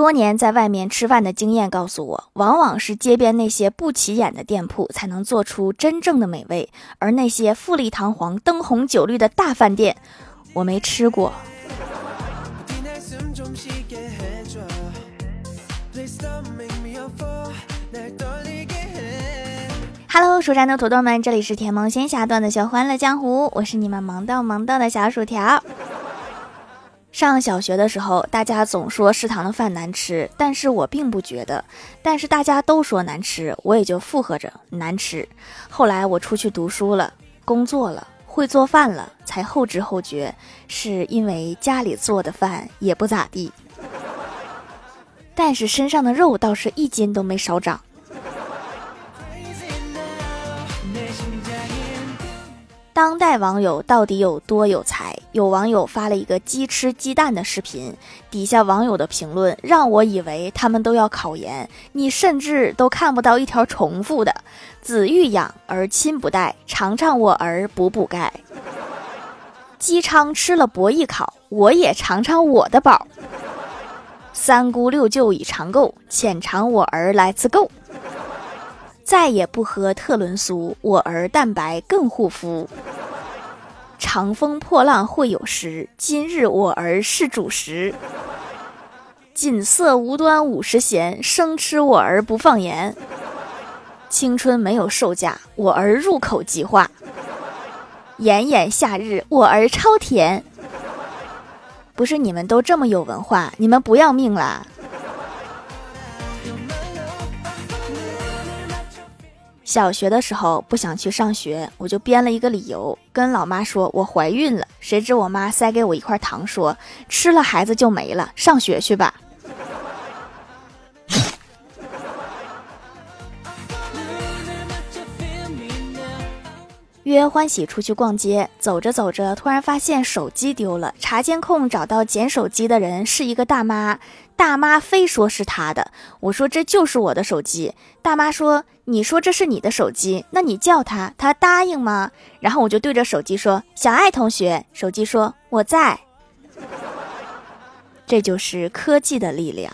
多年在外面吃饭的经验告诉我，往往是街边那些不起眼的店铺才能做出真正的美味，而那些富丽堂皇、灯红酒绿的大饭店，我没吃过。Hello，蜀山的土豆们，这里是甜萌仙侠段的小欢乐江湖，我是你们萌到萌到的小薯条。上小学的时候，大家总说食堂的饭难吃，但是我并不觉得。但是大家都说难吃，我也就附和着难吃。后来我出去读书了，工作了，会做饭了，才后知后觉，是因为家里做的饭也不咋地。但是身上的肉倒是一斤都没少长。当代网友到底有多有才？有网友发了一个鸡吃鸡蛋的视频，底下网友的评论让我以为他们都要考研。你甚至都看不到一条重复的：“子欲养而亲不待，尝尝我儿补补钙。”姬昌吃了博弈考，我也尝尝我的宝。三姑六舅已尝够，浅尝我儿来次够。再也不喝特仑苏，我儿蛋白更护肤。长风破浪会有时，今日我儿是主食。锦瑟无端五十弦，生吃我儿不放盐。青春没有售价，我儿入口即化。炎炎夏日，我儿超甜。不是你们都这么有文化，你们不要命啦？小学的时候不想去上学，我就编了一个理由，跟老妈说我怀孕了。谁知我妈塞给我一块糖，说吃了孩子就没了，上学去吧。约欢喜出去逛街，走着走着，突然发现手机丢了。查监控找到捡手机的人是一个大妈，大妈非说是她的。我说这就是我的手机。大妈说。你说这是你的手机，那你叫他，他答应吗？然后我就对着手机说：“小爱同学。”手机说：“我在。”这就是科技的力量。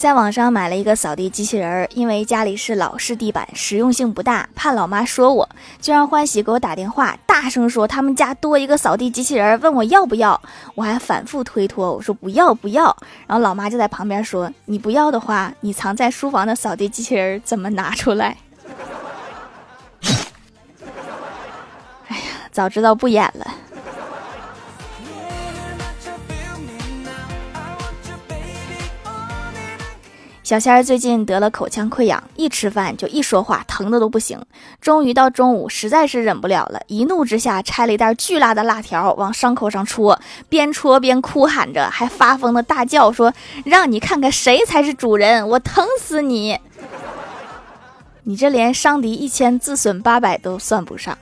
在网上买了一个扫地机器人儿，因为家里是老式地板，实用性不大，怕老妈说我，就让欢喜给我打电话，大声说他们家多一个扫地机器人儿，问我要不要。我还反复推脱，我说不要不要。然后老妈就在旁边说：“你不要的话，你藏在书房的扫地机器人儿怎么拿出来？” 哎呀，早知道不演了。小仙儿最近得了口腔溃疡，一吃饭就一说话，疼的都不行。终于到中午，实在是忍不了了，一怒之下拆了一袋巨辣的辣条往伤口上戳，边戳边哭喊着，还发疯的大叫说：“让你看看谁才是主人，我疼死你！你这连伤敌一千，自损八百都算不上。”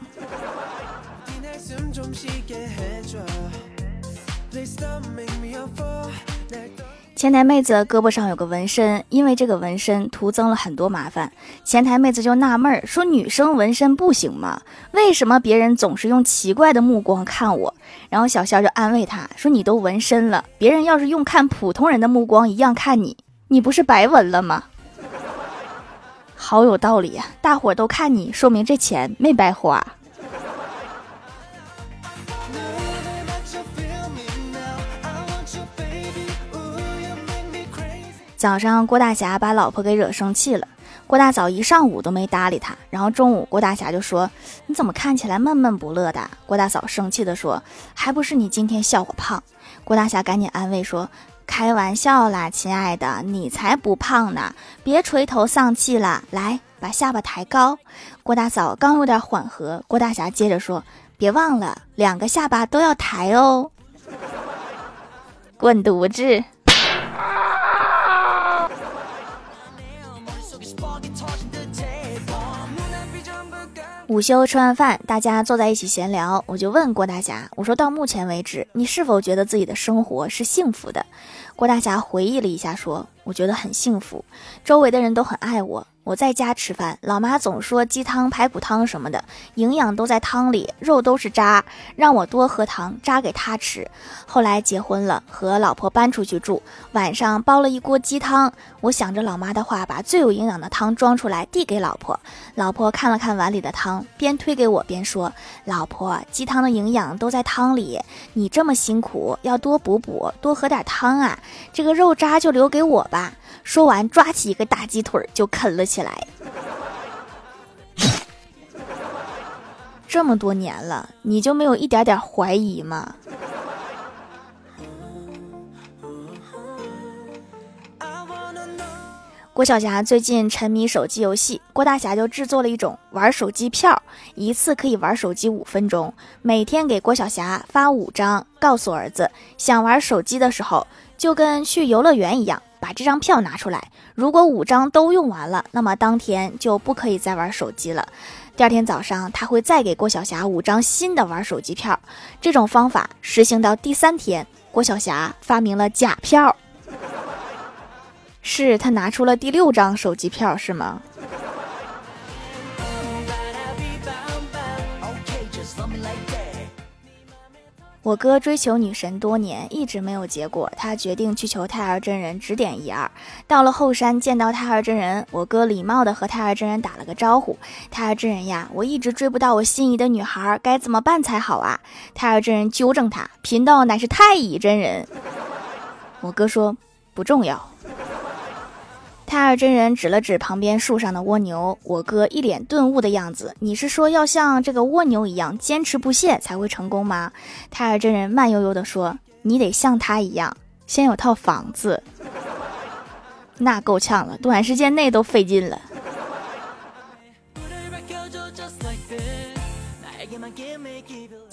前台妹子胳膊上有个纹身，因为这个纹身徒增了很多麻烦。前台妹子就纳闷儿说：“女生纹身不行吗？为什么别人总是用奇怪的目光看我？”然后小仙就安慰她说：“你都纹身了，别人要是用看普通人的目光一样看你，你不是白纹了吗？”好有道理呀！大伙都看你，说明这钱没白花。早上，郭大侠把老婆给惹生气了。郭大嫂一上午都没搭理他，然后中午，郭大侠就说：“你怎么看起来闷闷不乐的？”郭大嫂生气地说：“还不是你今天笑我胖。”郭大侠赶紧安慰说：“开玩笑啦，亲爱的，你才不胖呢，别垂头丧气了，来，把下巴抬高。”郭大嫂刚有点缓和，郭大侠接着说：“别忘了，两个下巴都要抬哦。” 滚犊子！午休吃完饭，大家坐在一起闲聊，我就问郭大侠：“我说到目前为止，你是否觉得自己的生活是幸福的？”郭大侠回忆了一下，说：“我觉得很幸福，周围的人都很爱我。我在家吃饭，老妈总说鸡汤、排骨汤什么的，营养都在汤里，肉都是渣，让我多喝汤，渣给她吃。后来结婚了，和老婆搬出去住，晚上煲了一锅鸡汤。我想着老妈的话，把最有营养的汤装出来递给老婆。老婆看了看碗里的汤，边推给我边说：“老婆，鸡汤的营养都在汤里，你这么辛苦，要多补补，多喝点汤啊。这个肉渣就留给我吧。”说完，抓起一个大鸡腿就啃了起来。这么多年了，你就没有一点点怀疑吗？郭晓霞最近沉迷手机游戏，郭大侠就制作了一种玩手机票，一次可以玩手机五分钟，每天给郭晓霞发五张，告诉儿子，想玩手机的时候，就跟去游乐园一样。把这张票拿出来，如果五张都用完了，那么当天就不可以再玩手机了。第二天早上，他会再给郭晓霞五张新的玩手机票。这种方法实行到第三天，郭晓霞发明了假票，是他拿出了第六张手机票，是吗？我哥追求女神多年，一直没有结果。他决定去求太儿真人指点一二。到了后山，见到太儿真人，我哥礼貌地和太儿真人打了个招呼：“太儿真人呀，我一直追不到我心仪的女孩，该怎么办才好啊？”太儿真人纠正他：“贫道乃是太乙真人。”我哥说：“不重要。”太二真人指了指旁边树上的蜗牛，我哥一脸顿悟的样子。你是说要像这个蜗牛一样坚持不懈才会成功吗？太二真人慢悠悠地说：“你得像他一样，先有套房子，那够呛了，短时间内都费劲了。”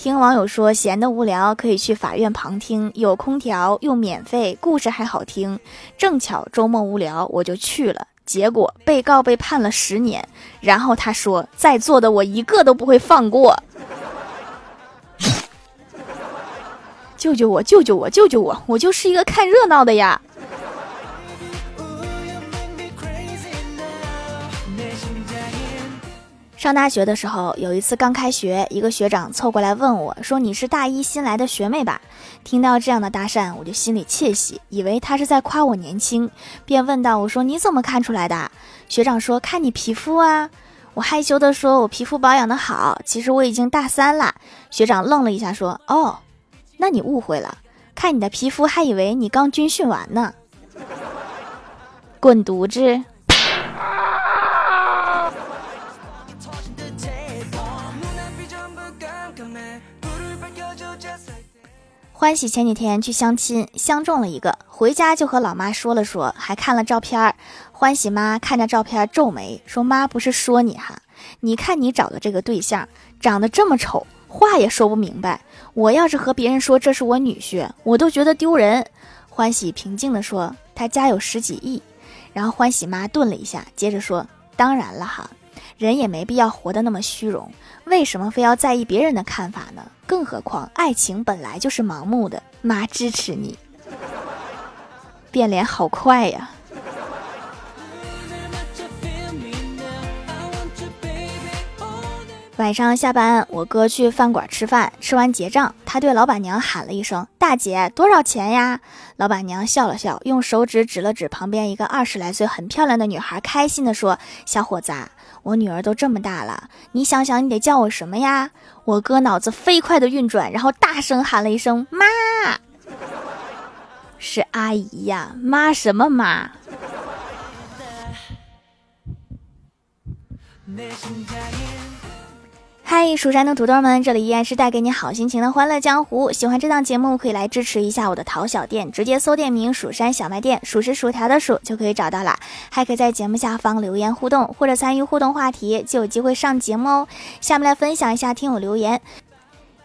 听网友说，闲得无聊可以去法院旁听，有空调又免费，故事还好听。正巧周末无聊，我就去了。结果被告被判了十年，然后他说，在座的我一个都不会放过。救救我！救救我！救救我！我就是一个看热闹的呀。上大学的时候，有一次刚开学，一个学长凑过来问我，说：“你是大一新来的学妹吧？”听到这样的搭讪，我就心里窃喜，以为他是在夸我年轻，便问道：“我说你怎么看出来的？”学长说：“看你皮肤啊。”我害羞的说：“我皮肤保养的好，其实我已经大三了。”学长愣了一下，说：“哦，那你误会了，看你的皮肤还以为你刚军训完呢。”滚犊子！欢喜前几天去相亲，相中了一个，回家就和老妈说了说，还看了照片。欢喜妈看着照片皱眉说：“妈不是说你哈，你看你找的这个对象长得这么丑，话也说不明白。我要是和别人说这是我女婿，我都觉得丢人。”欢喜平静地说：“他家有十几亿。”然后欢喜妈顿了一下，接着说：“当然了哈。”人也没必要活得那么虚荣，为什么非要在意别人的看法呢？更何况爱情本来就是盲目的。妈支持你，变脸好快呀！晚上下班，我哥去饭馆吃饭，吃完结账，他对老板娘喊了一声：“大姐，多少钱呀？”老板娘笑了笑，用手指指了指旁边一个二十来岁、很漂亮的女孩，开心地说：“小伙子，我女儿都这么大了，你想想，你得叫我什么呀？”我哥脑子飞快的运转，然后大声喊了一声：“妈！”是阿姨呀，妈什么妈？嗨，蜀山的土豆们，这里依然是带给你好心情的欢乐江湖。喜欢这档节目，可以来支持一下我的淘小店，直接搜店名“蜀山小卖店”，数是薯条的数就可以找到了。还可以在节目下方留言互动，或者参与互动话题，就有机会上节目哦。下面来分享一下听友留言。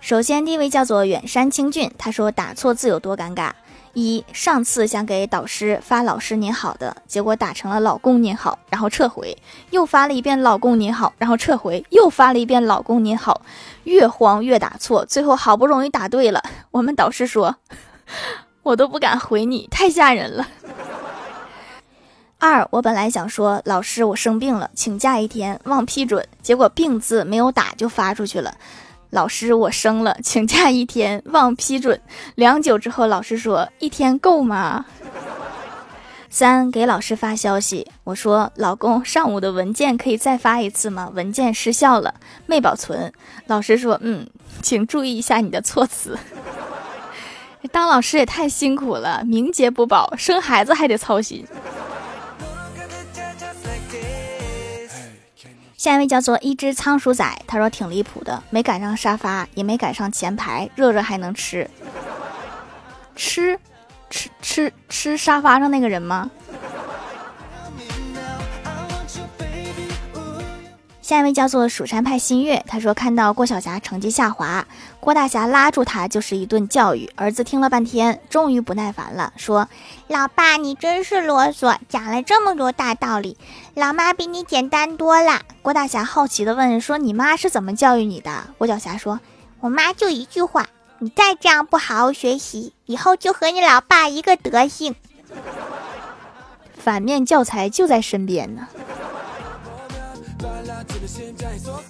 首先，第一位叫做远山清俊，他说打错字有多尴尬。一上次想给导师发“老师您好”的结果打成了“老公您好”，然后撤回，又发了一遍“老公您好”，然后撤回，又发了一遍“老公您好”，越慌越打错，最后好不容易打对了。我们导师说：“ 我都不敢回你，太吓人了。”二，我本来想说老师我生病了，请假一天，忘批准，结果病字没有打就发出去了。老师我生了，请假一天，忘批准。良久之后，老师说一天够吗？三，给老师发消息，我说老公上午的文件可以再发一次吗？文件失效了，没保存。老师说嗯，请注意一下你的措辞。当老师也太辛苦了，名节不保，生孩子还得操心。下一位叫做一只仓鼠仔，他说挺离谱的，没赶上沙发，也没赶上前排，热热还能吃，吃，吃吃吃沙发上那个人吗？下一位叫做蜀山派新月，他说看到郭晓霞成绩下滑，郭大侠拉住他就是一顿教育。儿子听了半天，终于不耐烦了，说：“老爸，你真是啰嗦，讲了这么多大道理，老妈比你简单多了。”郭大侠好奇的问：“说你妈是怎么教育你的？”郭晓霞说：“我妈就一句话，你再这样不好好学习，以后就和你老爸一个德行。”反面教材就在身边呢。现在说。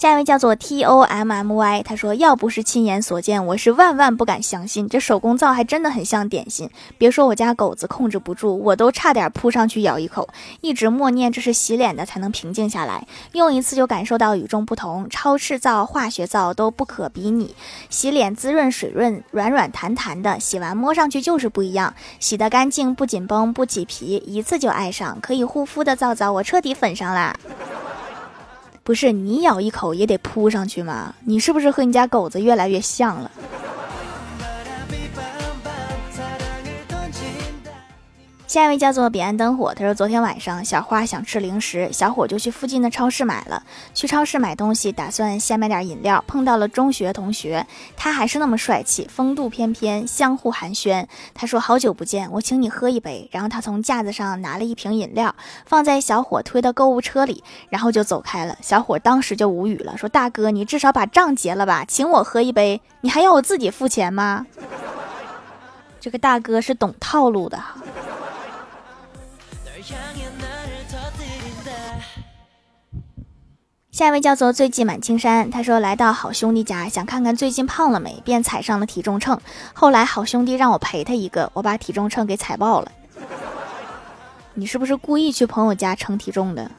下一位叫做 T O M M Y，他说：“要不是亲眼所见，我是万万不敢相信，这手工皂还真的很像点心。别说我家狗子控制不住，我都差点扑上去咬一口，一直默念这是洗脸的才能平静下来。用一次就感受到与众不同，超市皂、化学皂都不可比拟。洗脸滋润水润，软软弹弹的，洗完摸上去就是不一样，洗得干净，不紧绷，不起皮，一次就爱上。可以护肤的皂皂，我彻底粉上啦。”不是你咬一口也得扑上去吗？你是不是和你家狗子越来越像了？下一位叫做彼岸灯火，他说昨天晚上小花想吃零食，小伙就去附近的超市买了。去超市买东西，打算先买点饮料，碰到了中学同学，他还是那么帅气，风度翩翩，相互寒暄。他说好久不见，我请你喝一杯。然后他从架子上拿了一瓶饮料，放在小伙推的购物车里，然后就走开了。小伙当时就无语了，说大哥，你至少把账结了吧，请我喝一杯，你还要我自己付钱吗？这个大哥是懂套路的哈。下一位叫做醉迹满青山，他说来到好兄弟家，想看看最近胖了没，便踩上了体重秤。后来好兄弟让我陪他一个，我把体重秤给踩爆了。你是不是故意去朋友家称体重的？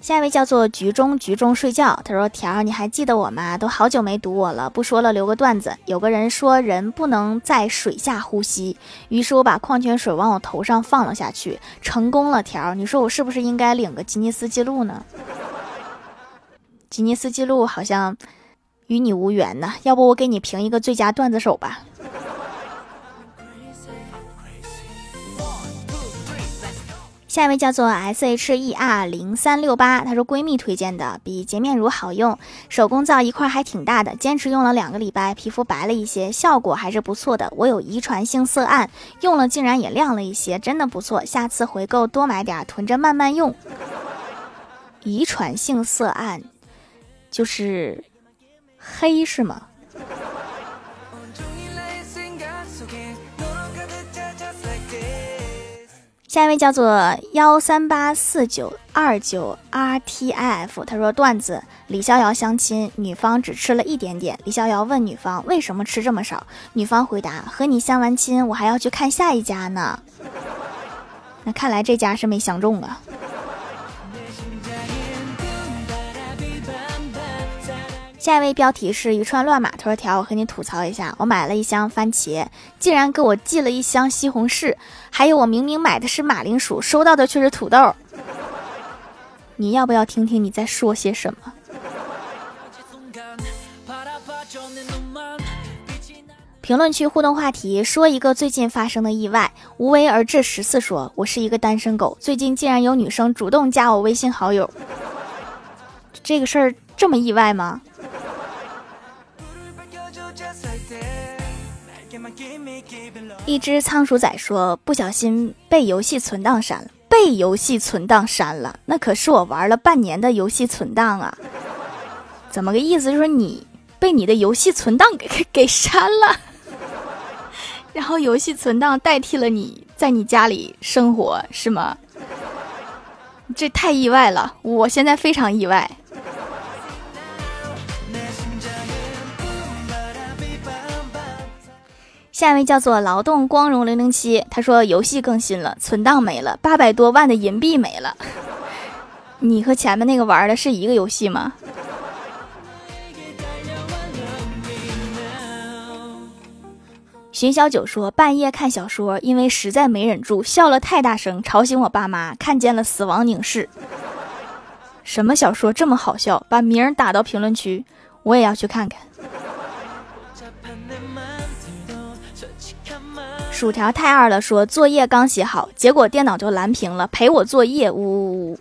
下一位叫做局中局中睡觉，他说：“条，你还记得我吗？都好久没读我了，不说了，留个段子。有个人说人不能在水下呼吸，于是我把矿泉水往我头上放了下去，成功了。条，你说我是不是应该领个吉尼斯记录呢？吉尼斯记录好像与你无缘呢，要不我给你评一个最佳段子手吧。”下一位叫做 S H E R 零三六八，她说闺蜜推荐的，比洁面乳好用，手工皂一块还挺大的，坚持用了两个礼拜，皮肤白了一些，效果还是不错的。我有遗传性色暗，用了竟然也亮了一些，真的不错，下次回购多买点，囤着慢慢用。遗传性色暗，就是黑是吗？下一位叫做幺三八四九二九 R T I F，他说段子：李逍遥相亲，女方只吃了一点点。李逍遥问女方为什么吃这么少，女方回答：和你相完亲，我还要去看下一家呢。那看来这家是没相中啊。下一位标题是一串乱码，头：“条，我和你吐槽一下，我买了一箱番茄，竟然给我寄了一箱西红柿，还有我明明买的是马铃薯，收到的却是土豆。你要不要听听你在说些什么？”评论区互动话题：说一个最近发生的意外。无为而治十四说：“我是一个单身狗，最近竟然有女生主动加我微信好友，这个事儿这么意外吗？”一只仓鼠仔说：“不小心被游戏存档删了，被游戏存档删了，那可是我玩了半年的游戏存档啊！怎么个意思？就是你被你的游戏存档给给删了，然后游戏存档代替了你在你家里生活，是吗？这太意外了，我现在非常意外。下一位叫做劳动光荣零零七，他说游戏更新了，存档没了，八百多万的银币没了。你和前面那个玩的是一个游戏吗？寻小九说半夜看小说，因为实在没忍住，笑了太大声，吵醒我爸妈，看见了死亡凝视。什么小说这么好笑？把名打到评论区，我也要去看看。薯条太二了，说作业刚写好，结果电脑就蓝屏了，陪我作业，呜呜呜！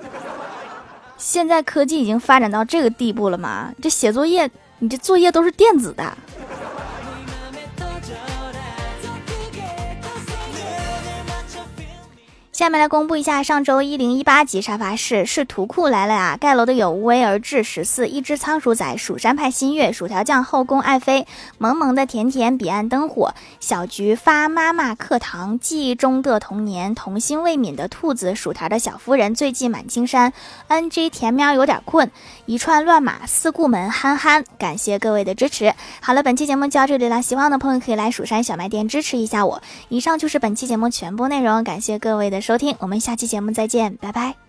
现在科技已经发展到这个地步了吗？这写作业，你这作业都是电子的。下面来公布一下上周一零一八级沙发是是图库来了呀！盖楼的有无为而治十四一只仓鼠仔蜀山派新月薯条酱后宫爱妃萌萌的甜甜彼岸灯火小菊发妈妈课堂记忆中的童年童心未泯的兔子薯条的小夫人醉迹满青山 NG 甜喵有点困一串乱码四顾门憨憨感谢各位的支持。好了，本期节目就到这里了，喜欢的朋友可以来蜀山小卖店支持一下我。以上就是本期节目全部内容，感谢各位的。收听，我们下期节目再见，拜拜。